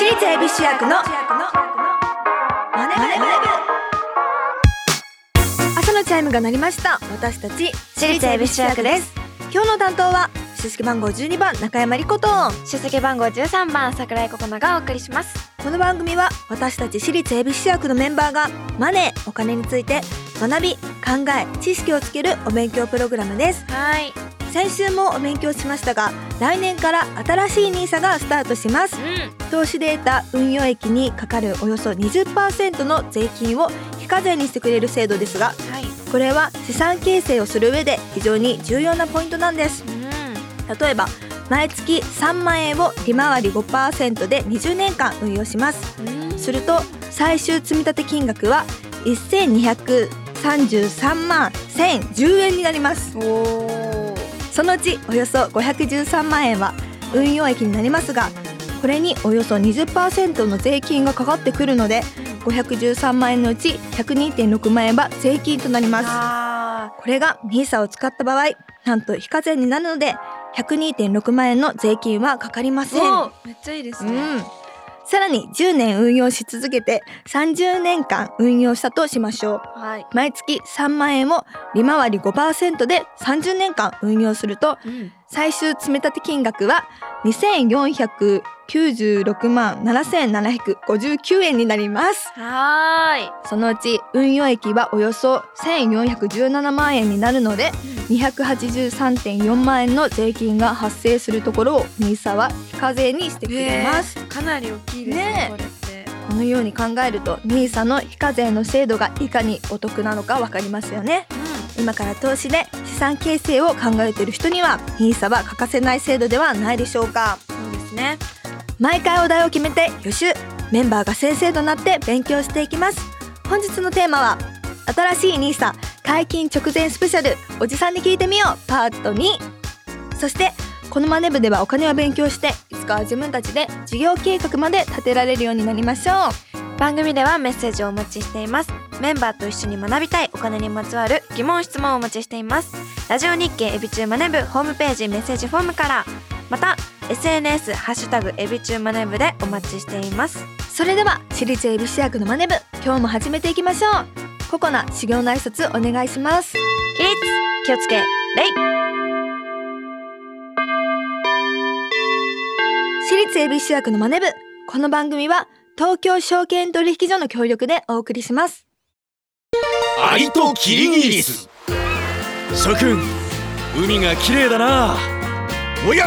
私立恵比寿役のマネマネブ朝のチャイムが鳴りました。私たち私立恵比寿役です。今日の担当は出席番号12番中山理子と。出席番号13番桜井心那がお送りします。この番組は私たち私立恵比寿役のメンバーがマネーお金について学び考え知識をつけるお勉強プログラムです。はい先週もお勉強しましたが来年から新しい NISA がスタートします。う投資データ運用益にかかるおよそ20%の税金を非課税にしてくれる制度ですがんはい。これは資産形成をする上で非常に重要なポイントなんです。う例えば毎月3万円を利回り5%で20年間運用します。ん。すると最終積立金額は1233万1010円になります。おおそのうちおよそ513万円は運用益になりますがこれにおよそ20%の税金がかかってくるので513万円のうち102.6万円は税金となります。あこれが NISA を使った場合なんと非課税になるので102.6万円の税金はかかりません。めっちゃいいですね、うんさらに10年運用し続けて30年間運用したとしましょう。はい、毎月3万円を利回り5%で30年間運用するとうん、最終積立金額は2496万7759円になります。はーい。そのうち運用益はおよそ1417万円になるので283.4万円の税金が発生するところを NISA は非課税にしてくれます、かなり大きいですねねえ。このように考えると NISA の非課税の制度がいかにお得なのかわかりますよね。今から投資で資産形成を考えている人には NISA は欠かせない制度ではないでしょうか。そうですね毎回お題を決めて予習メンバーが先生となって勉強していきます。本日のテーマは新しい NISA 解禁直前スペシャルおじさんに聞いてみようパート2そしてこのマネ部ではお金を勉強していつかは自分たちで事業計画まで立てられるようになりましょう。番組ではメッセージをお待ちしています。メンバーと一緒に学びたいお金にまつわる疑問質問をお待ちしています。ラジオ日経エビチューマネブホームページメッセージフォームから。また SNS ハッシュタグエビチューマネブでお待ちしています。それでは私立恵比寿役のマネ部今日も始めていきましょう。ココナ修行の挨拶お願いします。起立気をつけ。レイ。私立恵比寿役のマネ部この番組は東京証券取引所の協力でお送りします。アリとキリギリス。諸君海が綺麗だな。おや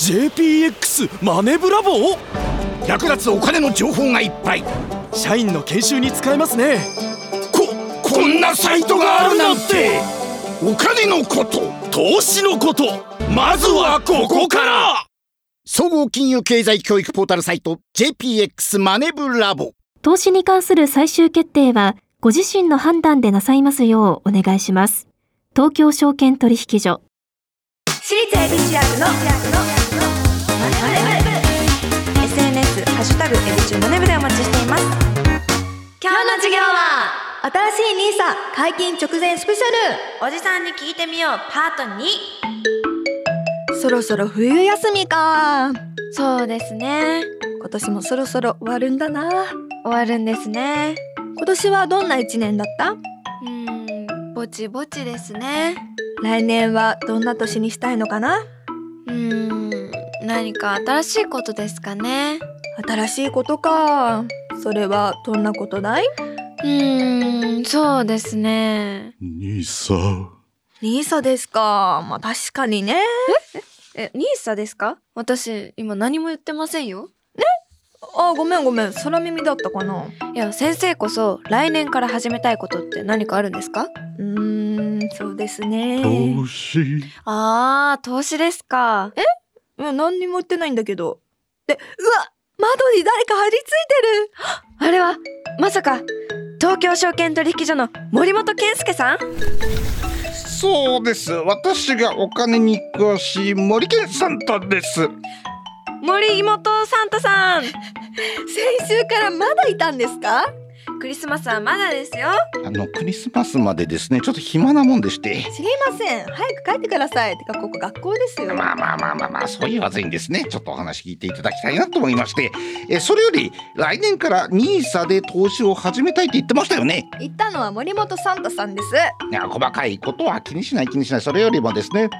JPX マネブラボ役立つお金の情報がいっぱい。社員の研修に使えますね。ここんなサイトがあるなんて。お金のこと投資のこと。まずはここから。総合金融経済教育ポータルサイト JPX マネブラボ投資に関する最終決定は、ご自身の判断でなさいますようお願いします。東京証券取引所。私立恵比寿役の。マネ部 SNS ハッシュタグエビチューマネブでお待ちしています。今日の授業は新しい NISA 解禁直前スペシャおじさんに聞いてみようパート2ルそろそろ冬休みか。そうですね。今年もそろそろ終わるんだな。終わるんですね。今年はどんな一年だった？うーんぼちぼちですね来年はどんな年にしたいのかな？うーん何か新しいことですかね。新しいことか。それはどんなことだい？うーんそうですね。兄さん NISA ですか。まあ確かにね。えニーサですか？私今何も言ってませんよあごめんごめん。空耳だったかな？いや先生こそ来年から始めたいことって何かあるんですか？うーんそうですね。資。あー投資ですか。うん何にも言ってないんだけど。でうわ窓に誰か張り付いてる。あれはまさか東京証券取引所の森本健介さん？そうです。私がお金に詳しい森健サンタです森本サンタさん。先週からまだいたんですか？クリスマスはまだですよ。あのクリスマスまでですね。ちょっと暇なもんでして。知りません。早く帰ってください。てかここ学校ですよ。まあまあまあまあまあそう言わずにですね。ちょっとお話聞いていただきたいなと思いまして。えそれより来年から NISA で投資を始めたいって言ってましたよね。言ったのは森本サンタさんです。いや細かいことは気にしない気にしない。それよりもですね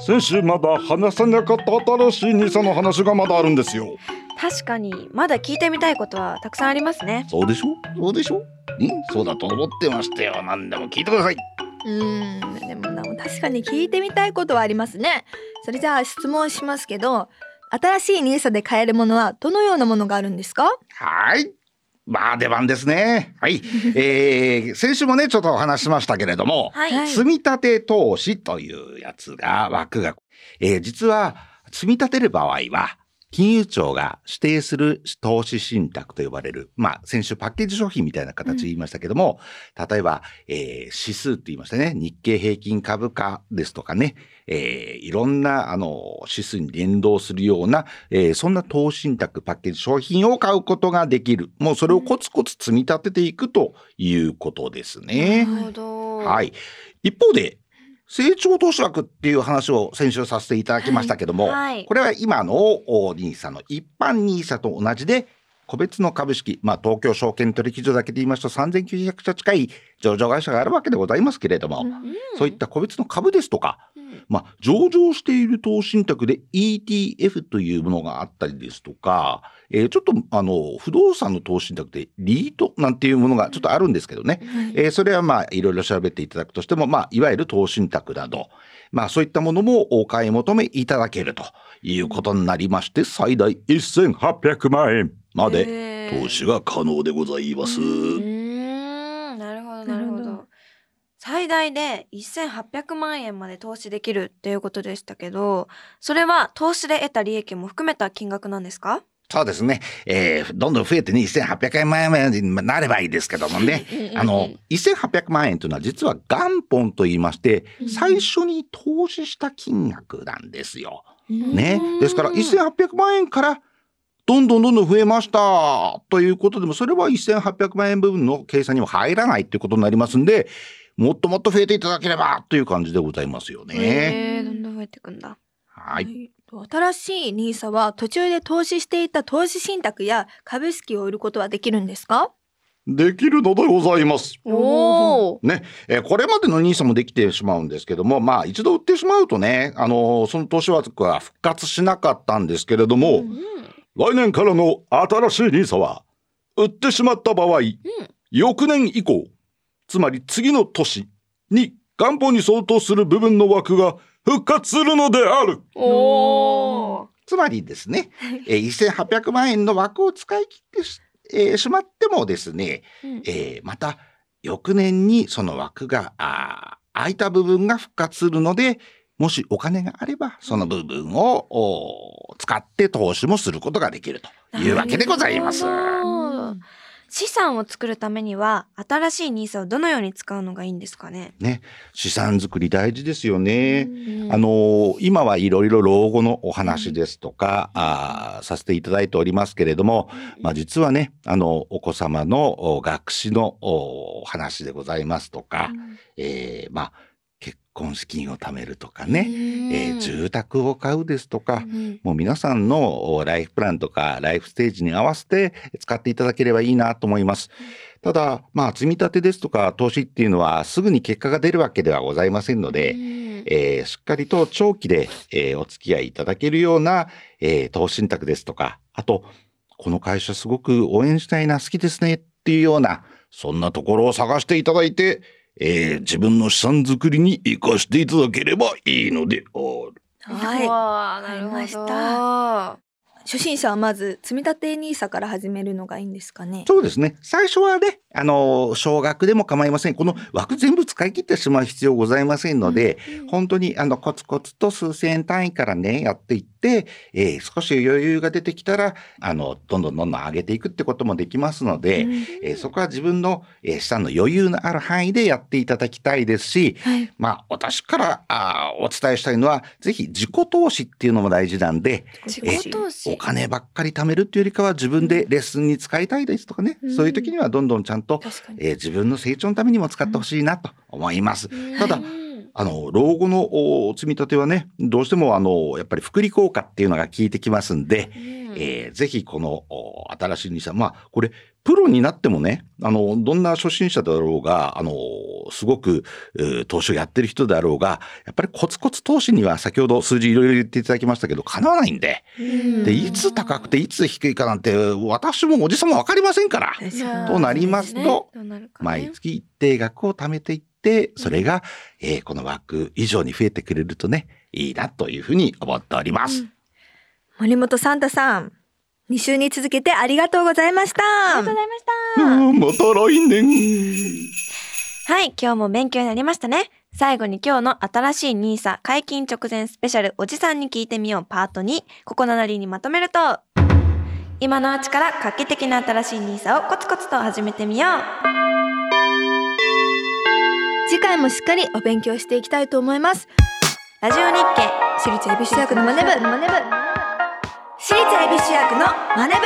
先週まだ話さなかった新しい NISA の話がまだあるんですよ。確かにまだ聞いてみたいことはたくさんありますね。そうでしょ？そうでしょ？ねそうだと思ってましたよ。何でも聞いてください。うーんでもな確かに聞いてみたいことはありますね。それじゃあ質問しますけど新しい NISA で買えるものはどのようなものがあるんですか？はいまあ出番ですね。はい。えー、先週もねちょっとお話ししましたけれどもはい、はい積み立て投資というやつが枠が、えー実は積み立てる場合は金融庁が指定する投資信託と呼ばれる、まあ、先週パッケージ商品みたいな形で言いましたけども、例えば、えー指数って言いましたね、日経平均株価ですとかね、えーいろんな、あの、指数に連動するような、えーそんな投資信託、パッケージ商品を買うことができる。もうそれをコツコツ積み立てていくということですね。なるほどはい。一方で、成長投資枠っていう話を先週させていただきましたけども、はい。これは今のお NISA の一般 NISA と同じで、個別の株式、まあ東京証券取引所だけで言いますと3900社近い上場会社があるわけでございますけれども、そういった個別の株ですとか、まあ、上場している投資信託で ETF というものがあったりですとか、えーちょっとあの不動産の投資信託でリートなんていうものがちょっとあるんですけどね、えーそれはまあいろいろ調べていただくとしても、まあ、いわゆる投資信託など、まあ、そういったものもお買い求めいただけるということになりまして最大1800万円まで投資が可能でございます。うーんなるほどなるほなるほど最大で1800万円まで投資できるっていうことでしたけどそれは投資で得た利益も含めた金額なんですか？そうですね。えーどんどん増えてね、1800万円になればいいですけどもね。あの、1800万円というのは実は元本と言いまして、最初に投資した金額なんですよ。ね。ですから、1800万円から、どんどんどんどん増えましたということでも、それは1800万円部分の計算にも入らないということになりますんで、もっともっと増えていただければという感じでございますよね。へーどんどん増えていくんだはい。新しい NISA は途中で投資していた投資信託や株式を売ることはできるんですか？できるのでございます。おおね、えーこれまでの NISA もできてしまうんですけども、まあ一度売ってしまうとね、あのーその投資枠は復活しなかったんですけれども、来年からの新しい NISA は、売ってしまった場合、翌年以降、つまり次の年に元本に相当する部分の枠が復活するのである。おおつまりですね、えー1800万円の枠を使い切ってし,、えーしまってもですね、うんえーまた翌年にその枠があー空いた部分が復活するので、もしお金があれば、その部分をお使って投資もすることができるというわけでございます。資産を作るためには新しいニーサをどのように使うのがいいんですかね？ね、資産作り大事ですよね。うんあのー今はいろいろ老後のお話ですとか、あーさせていただいておりますけれども、まあ実はね、あの、お子様のお学士のお話でございますとか、えーまあ、結婚資金を貯めるとかね、えー住宅を買うですとか、うんもう皆さんのおライフプランとかライフステージに合わせて使っていただければいいなと思います。ただ、まあ、積み立てですとか投資っていうのはすぐに結果が出るわけではございませんので、えーしっかりと長期で、えーお付き合いいただけるような、えー投資信託ですとか、あと、この会社すごく応援したいな、好きですねっていうような、そんなところを探していただいて、えー自分の資産作りに活かしていただければいいのである。はいわあなるほわかりまど。した初心者はまず積み立て NISA から始めるのがいいんですかね？そうですね。最初はね、あの、少額でも構いません。この枠全部使い切ってしまう必要ございませんので、本当にあの、コツコツと数千円単位からね、やっていって、えー少し余裕が出てきたら、あの、どんどんどんどん上げていくってこともできますので、えーそこは自分の、えー資産の余裕のある範囲でやっていただきたいですし、はい。まあ、私からあーお伝えしたいのは、ぜひ自己投資っていうのも大事なんで、自え己投資。お金ばっかり貯めるっていうよりかは自分でレッスンに使いたいですとかね、うん。そういう時にはどんどんちゃんと、えー自分の成長のためにも使ってほしいなと思います。ただう、ん。あの、老後のお積み立てはね、どうしてもあの、やっぱり福利効果っていうのが効いてきますんで、えーぜひこのお新しい NISA、まあ、これ、プロになってもね、あの、どんな初心者だろうが、あの、すごく、えー投資をやってる人であろうが、やっぱりコツコツ投資には先ほど数字いろいろ言っていただきましたけど、叶わないんで、で、いつ高くていつ低いかなんて、私もおじさんもわかりませんから、となりますと毎月一定額を貯めていって、それが、えーこの枠以上に増えてくれるとね、いいなというふうに思っております。森本サンタさん2週に続けてありがとうございました。ありがとうございました。うんまた来年。はい、今日も勉強になりましたね。最後に今日の新しい NISA 解禁直前スペシャルおじさんに聞いてみようパート2ここななりにまとめると今のうちから画期的な新しい NISA をコツコツと始めてみよう。次回もしっかりお勉強していきたいと思います。ラジオ日経私立恵比寿中学のマネ部私立恵比寿中学のマネ部。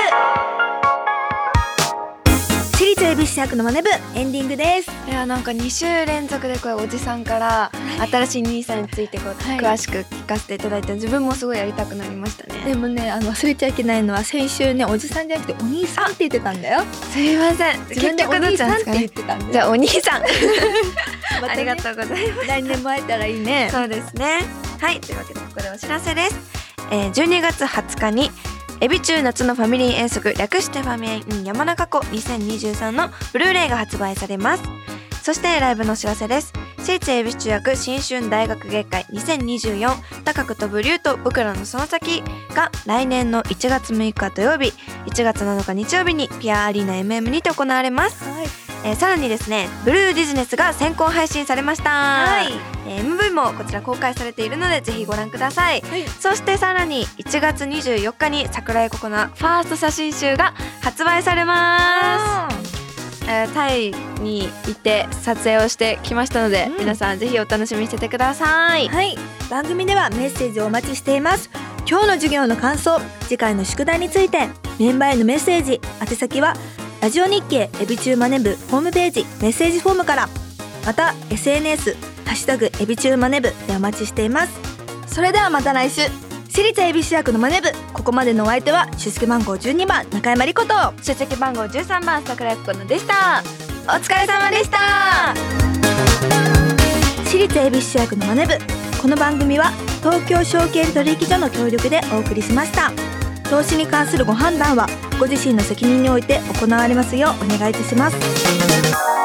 私立恵比寿中学のマネ部エンディングです。いやなんか2週連続でこれおじさんから新しい NISA についてこう、はい。詳しく聞かせていただいて自分もすごいやりたくなりましたね。でもねあの忘れちゃいけないのは先週ねおじさんじゃなくてお兄さんって言ってたんだよ。すいません。自分でお兄さんって言ってたんだよじゃあお兄さん。ね。ありがとうございます。来年も会えたらいいね。そうですね。はい、というわけでここでお知らせです。えー、12月20日にエビ中夏のファミリー遠足略してファミリー山中湖2023のブルーレイが発売されます。そしてライブのお知らせです。私立恵比寿中学新春大学芸会2024高く飛ぶ竜と僕らのその先が来年の1月6日土曜日1月7日日曜日にピアアリーナ MM にて行われます、はいえーさらにですねブルーディズネスが先行配信されました、はい。えー MV もこちら公開されているのでぜひご覧ください、はい。そしてさらに1月24日に桜井ココナファースト写真集が発売されます。えータイに行って撮影をしてきましたので、うん。皆さんぜひお楽しみにしててください。はい。番組ではメッセージをお待ちしています。今日の授業の感想次回の宿題についてメンバーへのメッセージ宛先はラジオ日経エビチューマネブホームページメッセージフォームから。また SNS ハッシュタグエビチューマネブでお待ちしています。それではまた来週。私立エビ主役のマネブ。ここまでのお相手は出席番号12番中山莉子と。出席番号13番桜井ココナでした。お疲れ様でした。私立恵比寿役のマネ部この番組は東京証券取引所の協力でお送りしました投資に関するご判断はご自身の責任において行われますようお願いいたします。